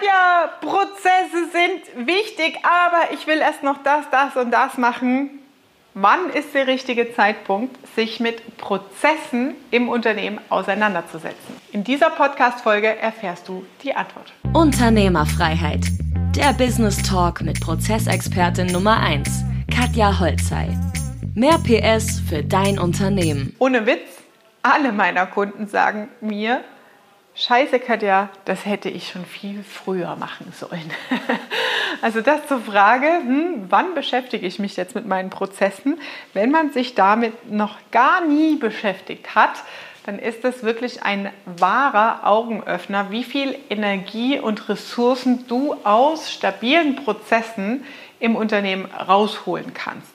Katja, Prozesse sind wichtig, aber ich will erst noch das, das und das machen. Wann ist der richtige Zeitpunkt, sich mit Prozessen im Unternehmen auseinanderzusetzen? In dieser Podcast-Folge erfährst du die Antwort. Unternehmerfreiheit. Der Business Talk mit Prozessexpertin Nummer 1, Katja Holzei. Mehr PS für dein Unternehmen. Ohne Witz, alle meiner Kunden sagen mir, Scheiße, Katja, das hätte ich schon viel früher machen sollen. also das zur Frage, hm, wann beschäftige ich mich jetzt mit meinen Prozessen? Wenn man sich damit noch gar nie beschäftigt hat, dann ist das wirklich ein wahrer Augenöffner, wie viel Energie und Ressourcen du aus stabilen Prozessen im Unternehmen rausholen kannst.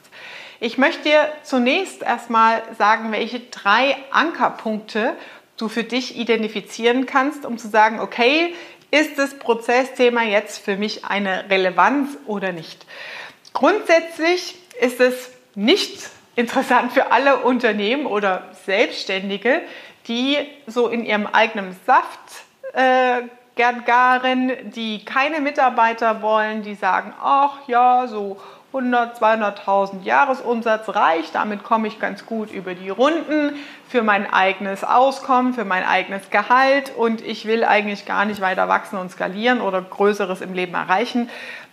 Ich möchte dir zunächst erstmal sagen, welche drei Ankerpunkte du für dich identifizieren kannst, um zu sagen, okay, ist das Prozessthema jetzt für mich eine Relevanz oder nicht? Grundsätzlich ist es nicht interessant für alle Unternehmen oder Selbstständige, die so in ihrem eigenen Saft äh, gern garen, die keine Mitarbeiter wollen, die sagen, ach ja, so 100, 200.000 Jahresumsatz reicht. Damit komme ich ganz gut über die Runden für mein eigenes Auskommen, für mein eigenes Gehalt und ich will eigentlich gar nicht weiter wachsen und skalieren oder Größeres im Leben erreichen.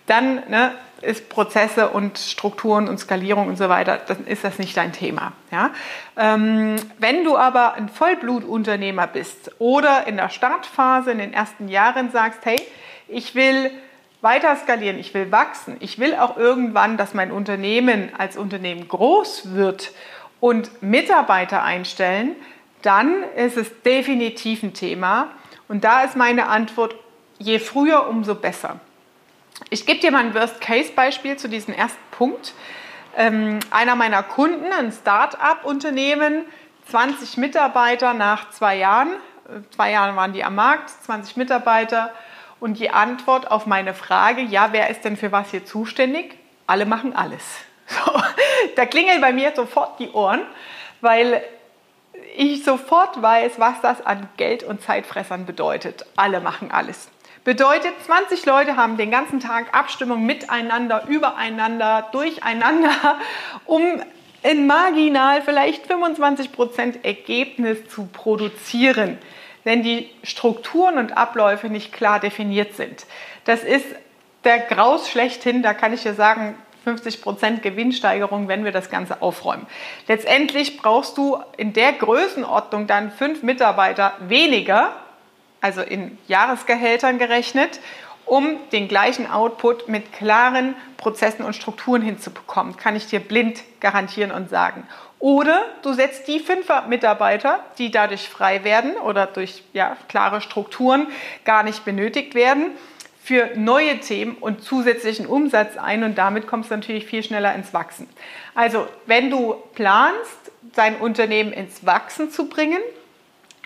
Dann ne, ist Prozesse und Strukturen und Skalierung und so weiter, dann ist das nicht dein Thema. Ja? Ähm, wenn du aber ein Vollblutunternehmer bist oder in der Startphase in den ersten Jahren sagst, hey, ich will weiter skalieren, ich will wachsen, ich will auch irgendwann, dass mein Unternehmen als Unternehmen groß wird und Mitarbeiter einstellen, dann ist es definitiv ein Thema. Und da ist meine Antwort, je früher, umso besser. Ich gebe dir mal ein Worst-Case-Beispiel zu diesem ersten Punkt. Ähm, einer meiner Kunden, ein Start-up-Unternehmen, 20 Mitarbeiter nach zwei Jahren. Zwei Jahre waren die am Markt, 20 Mitarbeiter und die Antwort auf meine Frage, ja, wer ist denn für was hier zuständig? Alle machen alles. So, da klingeln bei mir sofort die Ohren, weil ich sofort weiß, was das an Geld- und Zeitfressern bedeutet. Alle machen alles. Bedeutet, 20 Leute haben den ganzen Tag Abstimmung miteinander, übereinander, durcheinander, um in marginal vielleicht 25% Ergebnis zu produzieren wenn die Strukturen und Abläufe nicht klar definiert sind. Das ist der Graus schlechthin, da kann ich dir sagen, 50% Gewinnsteigerung, wenn wir das Ganze aufräumen. Letztendlich brauchst du in der Größenordnung dann fünf Mitarbeiter weniger, also in Jahresgehältern gerechnet, um den gleichen Output mit klaren Prozessen und Strukturen hinzubekommen. Kann ich dir blind garantieren und sagen. Oder du setzt die fünf Mitarbeiter, die dadurch frei werden oder durch ja, klare Strukturen gar nicht benötigt werden, für neue Themen und zusätzlichen Umsatz ein und damit kommst du natürlich viel schneller ins Wachsen. Also wenn du planst, dein Unternehmen ins Wachsen zu bringen,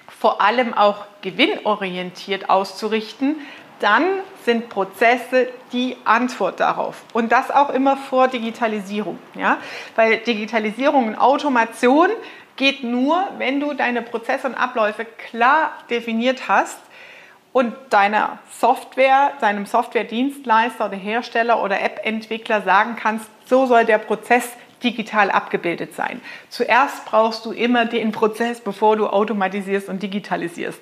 vor allem auch gewinnorientiert auszurichten, dann sind Prozesse die Antwort darauf. Und das auch immer vor Digitalisierung. Ja? Weil Digitalisierung und Automation geht nur, wenn du deine Prozesse und Abläufe klar definiert hast und deiner Software, deinem Softwaredienstleister oder Hersteller oder App-Entwickler sagen kannst, so soll der Prozess digital abgebildet sein. Zuerst brauchst du immer den Prozess, bevor du automatisierst und digitalisierst.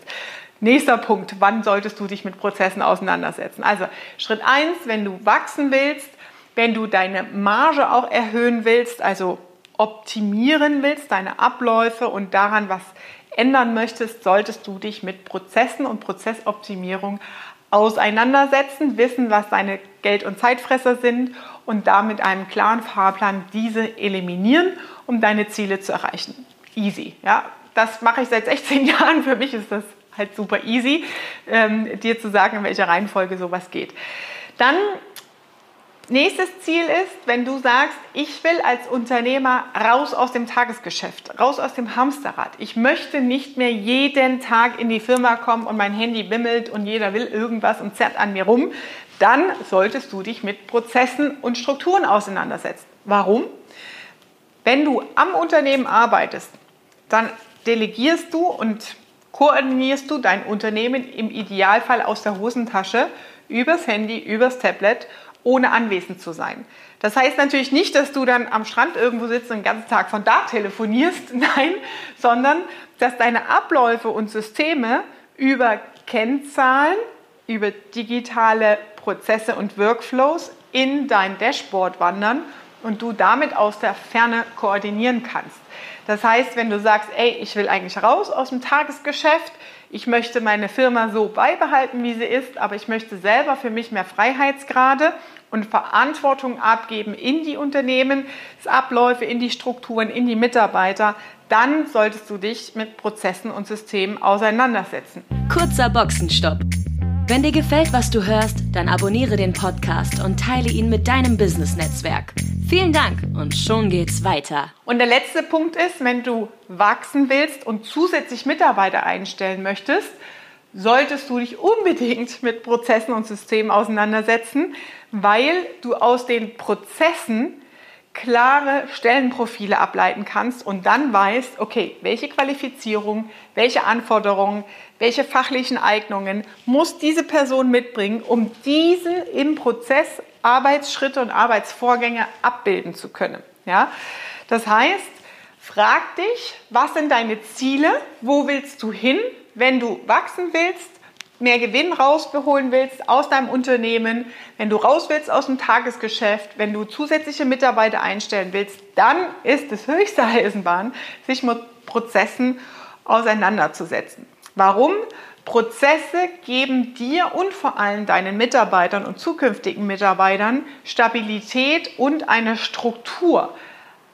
Nächster Punkt, wann solltest du dich mit Prozessen auseinandersetzen? Also Schritt 1, wenn du wachsen willst, wenn du deine Marge auch erhöhen willst, also optimieren willst, deine Abläufe und daran was ändern möchtest, solltest du dich mit Prozessen und Prozessoptimierung auseinandersetzen, wissen, was deine Geld- und Zeitfresser sind und da mit einem klaren Fahrplan diese eliminieren, um deine Ziele zu erreichen. Easy, ja. Das mache ich seit 16 Jahren. Für mich ist das halt super easy, ähm, dir zu sagen, in welcher Reihenfolge sowas geht. Dann Nächstes Ziel ist, wenn du sagst, ich will als Unternehmer raus aus dem Tagesgeschäft, raus aus dem Hamsterrad. Ich möchte nicht mehr jeden Tag in die Firma kommen und mein Handy bimmelt und jeder will irgendwas und zerrt an mir rum. Dann solltest du dich mit Prozessen und Strukturen auseinandersetzen. Warum? Wenn du am Unternehmen arbeitest, dann delegierst du und koordinierst du dein Unternehmen im Idealfall aus der Hosentasche übers Handy, übers Tablet, ohne anwesend zu sein. Das heißt natürlich nicht, dass du dann am Strand irgendwo sitzt und den ganzen Tag von da telefonierst, nein, sondern dass deine Abläufe und Systeme über Kennzahlen, über digitale Prozesse und Workflows in dein Dashboard wandern und du damit aus der Ferne koordinieren kannst. Das heißt, wenn du sagst, ey, ich will eigentlich raus aus dem Tagesgeschäft, ich möchte meine Firma so beibehalten, wie sie ist, aber ich möchte selber für mich mehr Freiheitsgrade und Verantwortung abgeben in die Unternehmen, Abläufe, in die Strukturen, in die Mitarbeiter, dann solltest du dich mit Prozessen und Systemen auseinandersetzen. Kurzer Boxenstopp. Wenn dir gefällt, was du hörst, dann abonniere den Podcast und teile ihn mit deinem Business-Netzwerk. Vielen Dank und schon geht's weiter. Und der letzte Punkt ist, wenn du wachsen willst und zusätzlich Mitarbeiter einstellen möchtest, solltest du dich unbedingt mit Prozessen und Systemen auseinandersetzen, weil du aus den Prozessen klare Stellenprofile ableiten kannst und dann weißt, okay, welche Qualifizierung, welche Anforderungen, welche fachlichen Eignungen muss diese Person mitbringen, um diese im Prozess Arbeitsschritte und Arbeitsvorgänge abbilden zu können. Ja? Das heißt, frag dich, was sind deine Ziele, wo willst du hin, wenn du wachsen willst, mehr Gewinn rausholen willst aus deinem Unternehmen, wenn du raus willst aus dem Tagesgeschäft, wenn du zusätzliche Mitarbeiter einstellen willst, dann ist es höchste Eisenbahn, sich mit Prozessen auseinanderzusetzen. Warum? Prozesse geben dir und vor allem deinen Mitarbeitern und zukünftigen Mitarbeitern Stabilität und eine Struktur.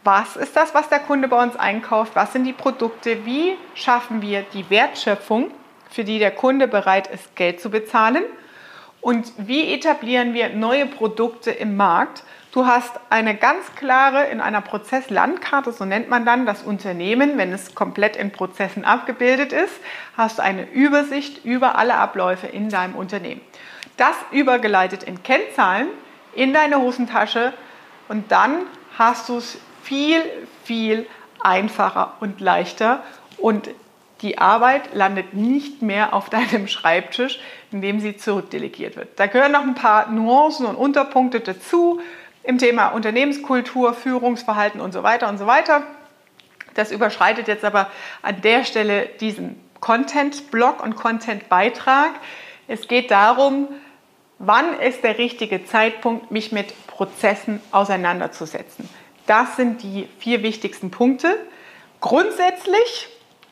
Was ist das, was der Kunde bei uns einkauft? Was sind die Produkte? Wie schaffen wir die Wertschöpfung? Für die der Kunde bereit ist, Geld zu bezahlen? Und wie etablieren wir neue Produkte im Markt? Du hast eine ganz klare in einer Prozesslandkarte, so nennt man dann das Unternehmen, wenn es komplett in Prozessen abgebildet ist, hast du eine Übersicht über alle Abläufe in deinem Unternehmen. Das übergeleitet in Kennzahlen in deine Hosentasche und dann hast du es viel, viel einfacher und leichter und die Arbeit landet nicht mehr auf deinem Schreibtisch, indem sie zurückdelegiert wird. Da gehören noch ein paar Nuancen und Unterpunkte dazu im Thema Unternehmenskultur, Führungsverhalten und so weiter und so weiter. Das überschreitet jetzt aber an der Stelle diesen Content-Block und Content-Beitrag. Es geht darum, wann ist der richtige Zeitpunkt, mich mit Prozessen auseinanderzusetzen. Das sind die vier wichtigsten Punkte. Grundsätzlich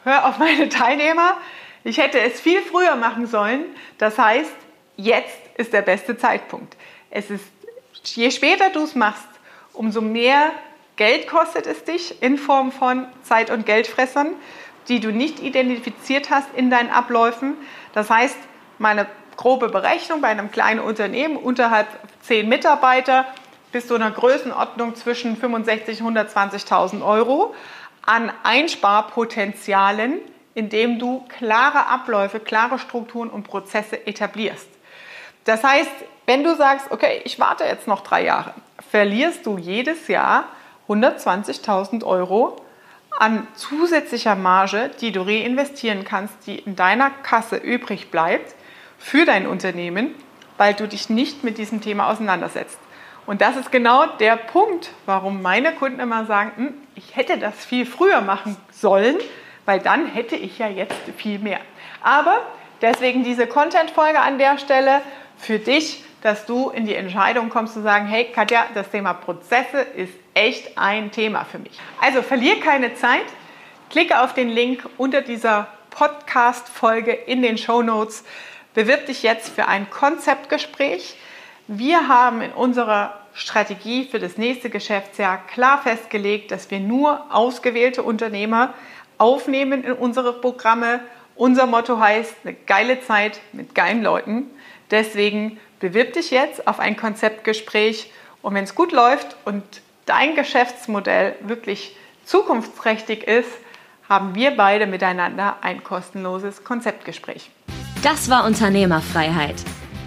hör auf meine Teilnehmer, ich hätte es viel früher machen sollen. Das heißt, jetzt ist der beste Zeitpunkt. Es ist, je später du es machst, umso mehr Geld kostet es dich in Form von Zeit- und Geldfressern, die du nicht identifiziert hast in deinen Abläufen. Das heißt, meine grobe Berechnung bei einem kleinen Unternehmen unterhalb zehn Mitarbeiter bis zu einer Größenordnung zwischen 65.000 und 120.000 Euro an Einsparpotenzialen, indem du klare Abläufe, klare Strukturen und Prozesse etablierst. Das heißt, wenn du sagst, okay, ich warte jetzt noch drei Jahre, verlierst du jedes Jahr 120.000 Euro an zusätzlicher Marge, die du reinvestieren kannst, die in deiner Kasse übrig bleibt für dein Unternehmen, weil du dich nicht mit diesem Thema auseinandersetzt. Und das ist genau der Punkt, warum meine Kunden immer sagen, hm, ich hätte das viel früher machen sollen, weil dann hätte ich ja jetzt viel mehr. Aber deswegen diese Content-Folge an der Stelle für dich, dass du in die Entscheidung kommst zu sagen, hey Katja, das Thema Prozesse ist echt ein Thema für mich. Also verlier keine Zeit, klicke auf den Link unter dieser Podcast-Folge in den Show Notes, bewirb dich jetzt für ein Konzeptgespräch. Wir haben in unserer Strategie für das nächste Geschäftsjahr klar festgelegt, dass wir nur ausgewählte Unternehmer aufnehmen in unsere Programme. Unser Motto heißt eine geile Zeit mit geilen Leuten. Deswegen bewirb dich jetzt auf ein Konzeptgespräch und wenn es gut läuft und dein Geschäftsmodell wirklich zukunftsträchtig ist, haben wir beide miteinander ein kostenloses Konzeptgespräch. Das war Unternehmerfreiheit